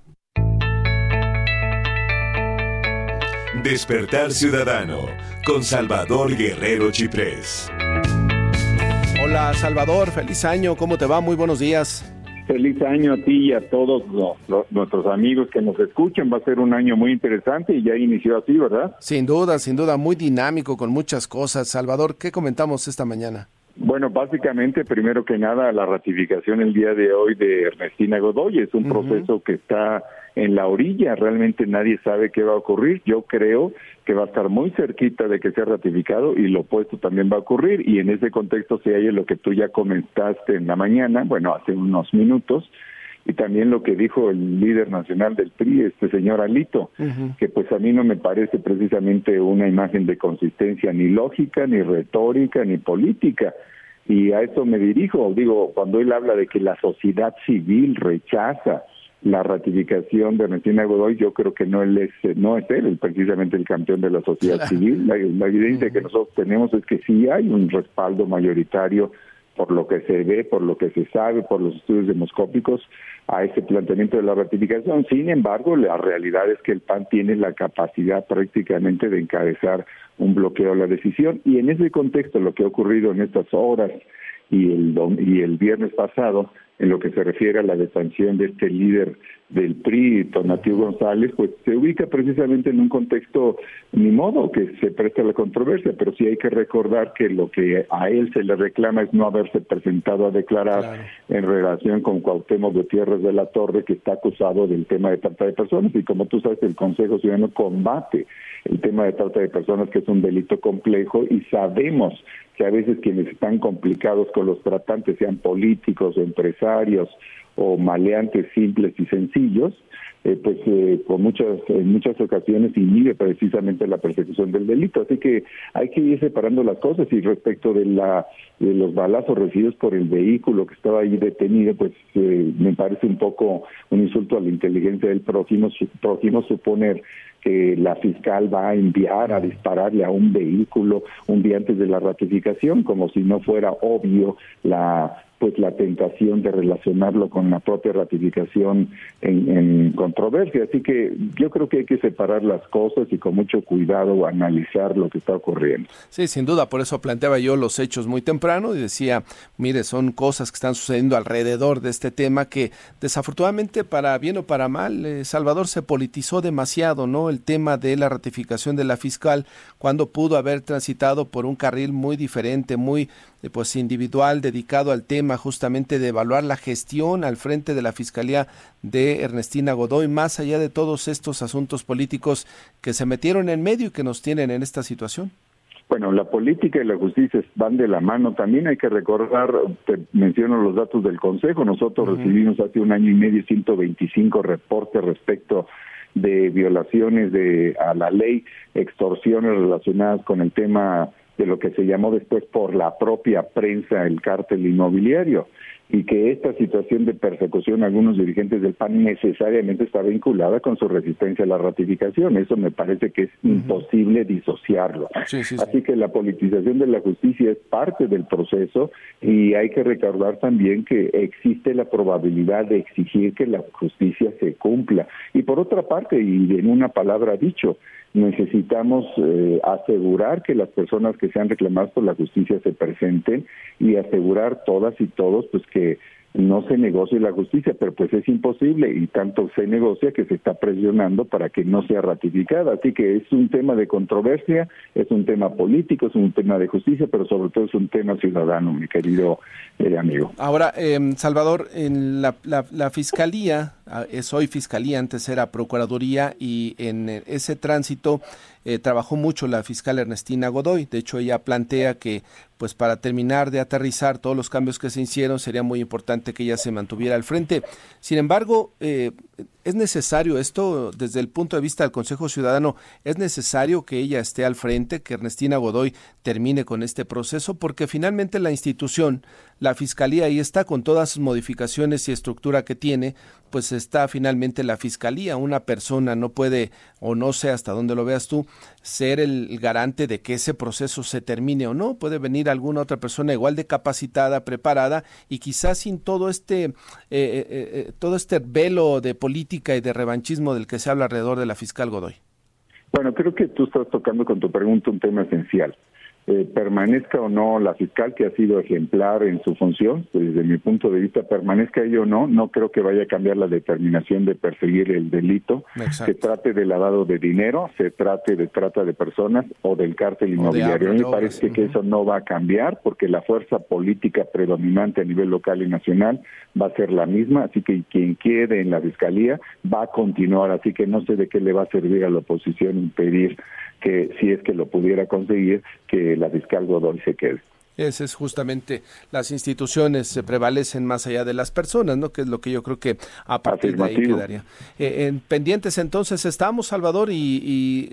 Despertar Ciudadano con Salvador Guerrero Chiprés. Hola Salvador, feliz año, ¿cómo te va? Muy buenos días. Feliz año a ti y a todos los, los, nuestros amigos que nos escuchan. Va a ser un año muy interesante y ya inició así, ¿verdad? Sin duda, sin duda, muy dinámico con muchas cosas. Salvador, ¿qué comentamos esta mañana? Bueno, básicamente, primero que nada, la ratificación el día de hoy de Ernestina Godoy es un uh -huh. proceso que está en la orilla, realmente nadie sabe qué va a ocurrir. Yo creo que va a estar muy cerquita de que sea ratificado y lo opuesto también va a ocurrir. Y en ese contexto se halla lo que tú ya comentaste en la mañana, bueno, hace unos minutos, y también lo que dijo el líder nacional del PRI, este señor Alito, uh -huh. que pues a mí no me parece precisamente una imagen de consistencia ni lógica, ni retórica, ni política Y a eso me dirijo, digo, cuando él habla de que la sociedad civil rechaza la ratificación de Ernestina Godoy, yo creo que no él es, no es él, precisamente el campeón de la sociedad <laughs> civil. La, evidencia que nosotros tenemos es que sí hay un respaldo mayoritario por lo que se ve, por lo que se sabe, por los estudios demoscópicos, a ese planteamiento de la ratificación. Sin embargo, la realidad es que el PAN tiene la capacidad prácticamente de encabezar un bloqueo a la decisión y en ese contexto lo que ha ocurrido en estas horas y el, y el viernes pasado en lo que se refiere a la detención de este líder del PRI, Tonatiuh González, pues se ubica precisamente en un contexto, ni modo, que se presta a la controversia, pero sí hay que recordar que lo que a él se le reclama es no haberse presentado a declarar en relación con Cuauhtémoc Gutiérrez de la Torre, que está acusado del tema de trata de personas, y como tú sabes, el Consejo Ciudadano combate el tema de trata de personas, que es un delito complejo, y sabemos que a veces quienes están complicados con los tratantes, sean políticos o empresarios o maleantes simples y sencillos, eh, pues eh, con muchas en muchas ocasiones inhibe precisamente la persecución del delito. Así que hay que ir separando las cosas y respecto de la de los balazos recibidos por el vehículo que estaba ahí detenido pues eh, me parece un poco un insulto a la inteligencia del prójimo. Prójimo suponer que la fiscal va a enviar a dispararle a un vehículo un día antes de la ratificación, como si no fuera obvio la pues la tentación de relacionarlo con la propia ratificación en, controversia. Así que yo creo que hay que separar las cosas y con mucho cuidado analizar lo que está ocurriendo. Sí, sin duda, por eso planteaba yo los hechos muy temprano y decía, mire, son cosas que están sucediendo alrededor de este tema que desafortunadamente para bien o para mal, eh, Salvador se politizó demasiado, ¿no? El tema de la ratificación de la fiscal cuando pudo haber transitado por un carril muy diferente, muy eh, pues individual dedicado al tema justamente de evaluar la gestión al frente de la Fiscalía de Ernestina Godoy, más allá de todos estos asuntos políticos que se metieron en medio y que nos tienen en esta situación? Bueno, la política y la justicia van de la mano. También hay que recordar, te menciono los datos del Consejo, nosotros recibimos hace un año y medio 125 reportes respecto de violaciones de a la ley, extorsiones relacionadas con el tema de lo que se llamó después por la propia prensa el cártel inmobiliario y que esta situación de persecución a algunos dirigentes del PAN necesariamente está vinculada con su resistencia a la ratificación. Eso me parece que es imposible disociarlo. Así que la politización de la justicia es parte del proceso y hay que recordar también que existe la probabilidad de exigir que la justicia se cumpla. Y por otra parte, y en una palabra dicho, necesitamos eh, asegurar que las personas que sean reclamadas por la justicia se presenten y asegurar todas y todos pues que no se negocie la justicia, pero pues es imposible y tanto se negocia que se está presionando para que no sea ratificada. Así que es un tema de controversia, es un tema político, es un tema de justicia, pero sobre todo es un tema ciudadano, mi querido eh, amigo. Ahora, eh, Salvador, en la, la, Fiscalía, ah, es hoy Fiscalía, antes era Procuraduría y en ese tránsito eh, trabajó mucho la fiscal Ernestina Godoy. De hecho, ella plantea que, pues, para terminar de aterrizar todos los cambios que se hicieron, sería muy importante que ella se mantuviera al frente. Sin embargo, eh, ¿Es necesario esto desde el punto de vista del Consejo Ciudadano? ¿Es necesario que ella esté al frente, que Ernestina Godoy termine con este proceso? Porque finalmente la institución, la Fiscalía, ahí está con todas sus modificaciones y estructura que tiene, pues está finalmente la Fiscalía. Una persona no puede, o no sé hasta dónde lo veas tú, ser el garante de que ese proceso se termine o no. Puede venir alguna otra persona igual de capacitada, preparada y quizás sin todo este, eh, eh, eh, todo este velo de política y de revanchismo del que se habla alrededor de la fiscal Godoy? Bueno, creo que tú estás tocando con tu pregunta un tema esencial. Eh, permanezca o no la fiscal que ha sido ejemplar en su función, desde mi punto de vista, permanezca ella o no, no creo que vaya a cambiar la determinación de perseguir el delito, se trate de lavado de dinero, se trate de trata de personas o del cártel inmobiliario. A mí me parece que eso no va a cambiar porque la fuerza política predominante a nivel local y nacional va a ser la misma, así que quien quede en la fiscalía va a continuar, así que no sé de qué le va a servir a la oposición impedir que si es que lo pudiera conseguir, que la fiscal Godoy se quede. Ese es justamente las instituciones se prevalecen más allá de las personas, ¿no? Que es lo que yo creo que a partir de ahí quedaría. Eh, en pendientes entonces estamos, Salvador, y,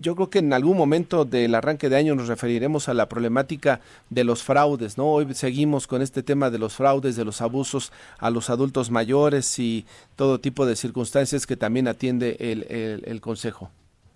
yo creo que en algún momento del arranque de año nos referiremos a la problemática de los fraudes, ¿no? Hoy seguimos con este tema de los fraudes, de los abusos a los adultos mayores y todo tipo de circunstancias que también atiende el, el, el Consejo.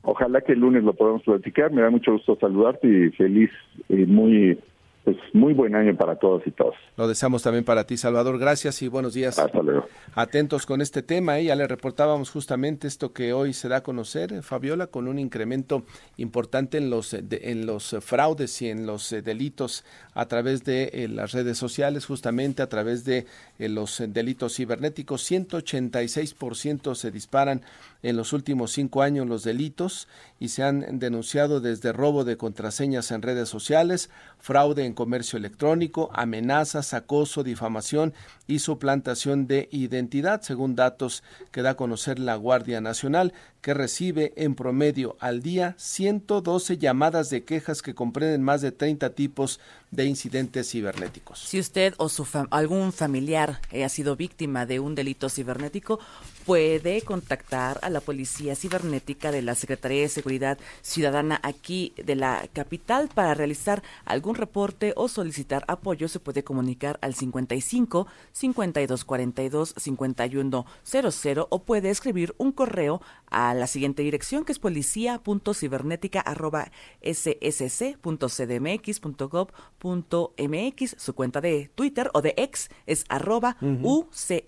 Ojalá que el lunes lo podamos platicar. Me da mucho gusto saludarte y feliz y muy pues muy buen año para todos y todas. Lo deseamos también para ti, Salvador. Gracias y buenos días. Hasta luego. Atentos con este tema. ¿eh? Ya le reportábamos justamente esto que hoy se da a conocer, eh, Fabiola, con un incremento importante en los, en los fraudes y en los eh, delitos a través de las redes sociales, justamente a través de los delitos cibernéticos. 186% se disparan en los últimos cinco años los delitos y se han denunciado desde robo de contraseñas en redes sociales, fraude en comercio electrónico, amenazas, acoso, difamación y suplantación de identidad, según datos que da a conocer la Guardia Nacional, que recibe en promedio al día 112 llamadas de quejas que comprenden más de 30 tipos de incidentes cibernéticos. Si usted o su algún familiar ha sido víctima de un delito cibernético, puede contactar a la Policía Cibernética de la Secretaría de Seguridad Ciudadana aquí de la capital para realizar algún reporte o solicitar apoyo. Se puede comunicar al 55 52 42 51 00 o puede escribir un correo a la siguiente dirección que es policía.cibernética.ss.cdmx.gov.mx. Su cuenta de Twitter o de ex es arroba ucs-.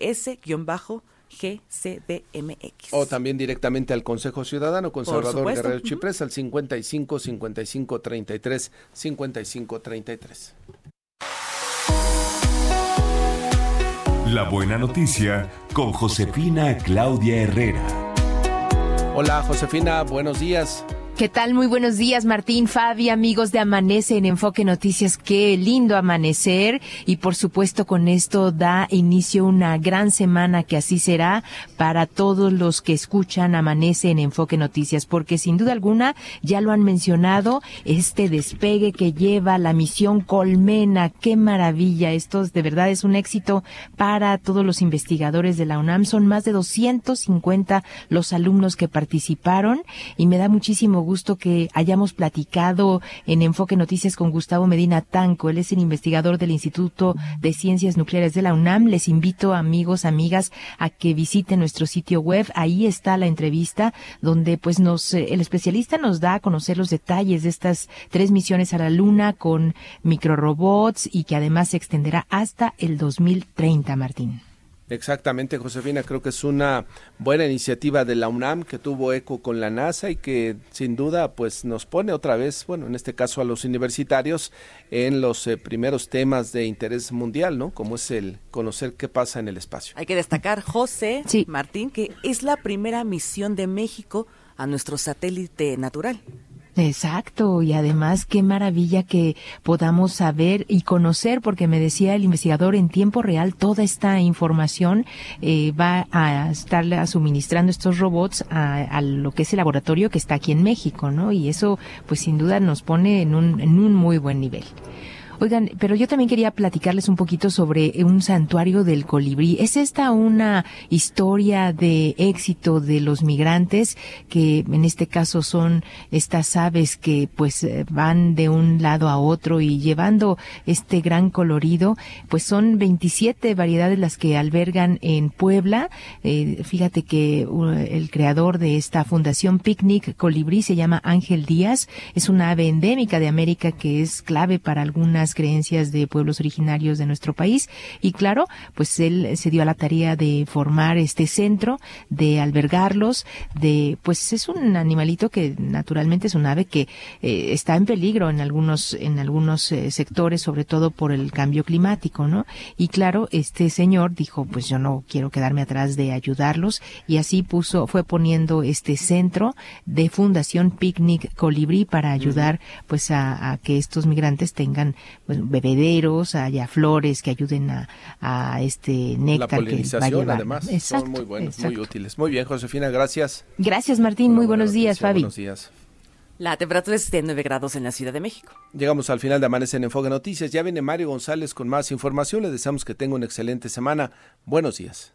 GCDMX. O también directamente al Consejo Ciudadano con Salvador Guerrero Chiprés al 55 55 33 55 33. La buena noticia con Josefina Claudia Herrera. Hola Josefina, buenos días. ¿Qué tal? Muy buenos días, Martín, Fabi, amigos de Amanece en Enfoque Noticias. Qué lindo amanecer. Y por supuesto, con esto da inicio una gran semana que así será para todos los que escuchan Amanece en Enfoque Noticias, porque sin duda alguna, ya lo han mencionado, este despegue que lleva la misión Colmena. Qué maravilla. Esto de verdad es un éxito para todos los investigadores de la UNAM. Son más de 250 los alumnos que participaron y me da muchísimo gusto que hayamos platicado en Enfoque Noticias con Gustavo Medina Tanco. Él es el investigador del Instituto de Ciencias Nucleares de la UNAM. Les invito, amigos, amigas, a que visiten nuestro sitio web. Ahí está la entrevista donde pues nos, eh, el especialista nos da a conocer los detalles de estas tres misiones a la Luna con microrobots y que además se extenderá hasta el 2030, Martín. Exactamente, Josefina, creo que es una buena iniciativa de la UNAM que tuvo eco con la NASA y que sin duda pues nos pone otra vez, bueno, en este caso a los universitarios en los eh, primeros temas de interés mundial, ¿no? Como es el conocer qué pasa en el espacio. Hay que destacar, José Martín, que es la primera misión de México a nuestro satélite natural. Exacto, y además qué maravilla que podamos saber y conocer, porque me decía el investigador en tiempo real, toda esta información eh, va a estarle suministrando estos robots a, lo que es el laboratorio que está aquí en México, ¿no? Y eso, pues sin duda nos pone en un, en un muy buen nivel. Oigan, pero yo también quería platicarles un poquito sobre un santuario del colibrí. ¿Es esta una historia de éxito de los migrantes que en este caso son estas aves que pues eh, van de un lado a otro y llevando este gran colorido? Pues son 27 variedades las que albergan en Puebla. Eh, fíjate que uh, el creador de esta fundación Picnic Colibrí se llama Ángel Díaz. Es una ave endémica de América que es clave para algunas creencias de pueblos originarios de nuestro país. Y claro, pues él se dio a la tarea de formar este centro, de albergarlos, de pues es un animalito que naturalmente es un ave que eh, está en peligro en algunos en algunos eh, sectores, sobre todo por el cambio climático, ¿no? Y claro, este señor dijo, pues yo no quiero quedarme atrás de ayudarlos. Y así puso fue poniendo este centro de Fundación Picnic Colibrí para ayudar pues a, a que estos migrantes tengan pues, bebederos, haya flores que ayuden a, a este néctar que va a llevar. además, son muy buenos, muy útiles. Muy bien, Josefina, gracias. Gracias, Martín. muy buenos días, Fabi. Buenos días. La temperatura es de 9 grados en la Ciudad de México. Llegamos al final de Amanece en Enfoque Noticias. Ya viene Mario González con más información. Le deseamos que tenga una excelente semana. Buenos días.